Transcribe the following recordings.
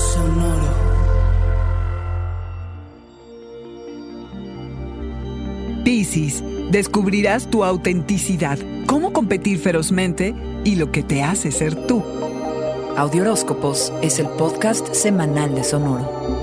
Sonoro. Piscis, descubrirás tu autenticidad, cómo competir ferozmente y lo que te hace ser tú. Audioróscopos es el podcast semanal de Sonoro.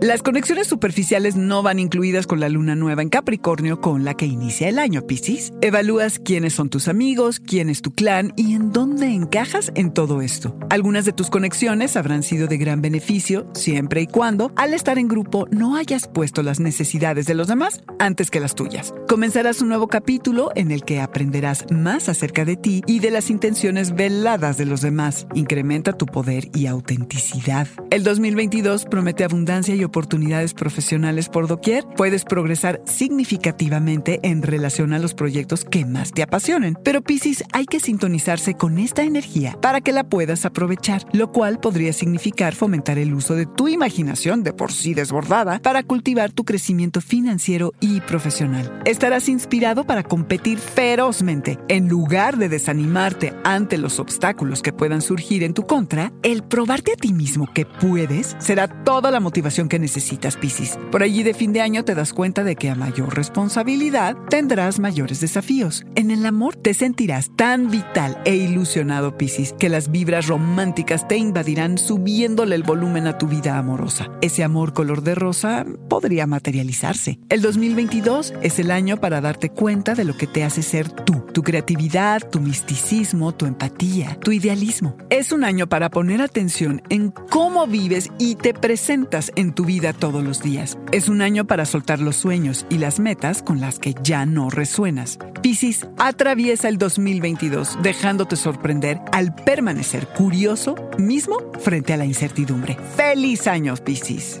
Las conexiones superficiales no van incluidas con la luna nueva en Capricornio con la que inicia el año, Piscis. Evalúas quiénes son tus amigos, quién es tu clan y en dónde encajas en todo esto. Algunas de tus conexiones habrán sido de gran beneficio siempre y cuando, al estar en grupo, no hayas puesto las necesidades de los demás antes que las tuyas. Comenzarás un nuevo capítulo en el que aprenderás más acerca de ti y de las intenciones veladas de los demás. Incrementa tu poder y autenticidad. El 2022 promete abundancia y oportunidades profesionales por doquier, puedes progresar significativamente en relación a los proyectos que más te apasionen. Pero Piscis, hay que sintonizarse con esta energía para que la puedas aprovechar, lo cual podría significar fomentar el uso de tu imaginación de por sí desbordada para cultivar tu crecimiento financiero y profesional. Estarás inspirado para competir ferozmente. En lugar de desanimarte ante los obstáculos que puedan surgir en tu contra, el probarte a ti mismo que puedes será toda la motivación que necesitas, Piscis. Por allí de fin de año te das cuenta de que a mayor responsabilidad tendrás mayores desafíos. En el amor te sentirás tan vital e ilusionado, Piscis, que las vibras románticas te invadirán subiéndole el volumen a tu vida amorosa. Ese amor color de rosa podría materializarse. El 2022 es el año para darte cuenta de lo que te hace ser tú, tu creatividad, tu misticismo, tu empatía, tu idealismo. Es un año para poner atención en cómo vives y te presentas en tu vida todos los días. Es un año para soltar los sueños y las metas con las que ya no resuenas. Piscis atraviesa el 2022 dejándote sorprender al permanecer curioso mismo frente a la incertidumbre. ¡Feliz año, Piscis!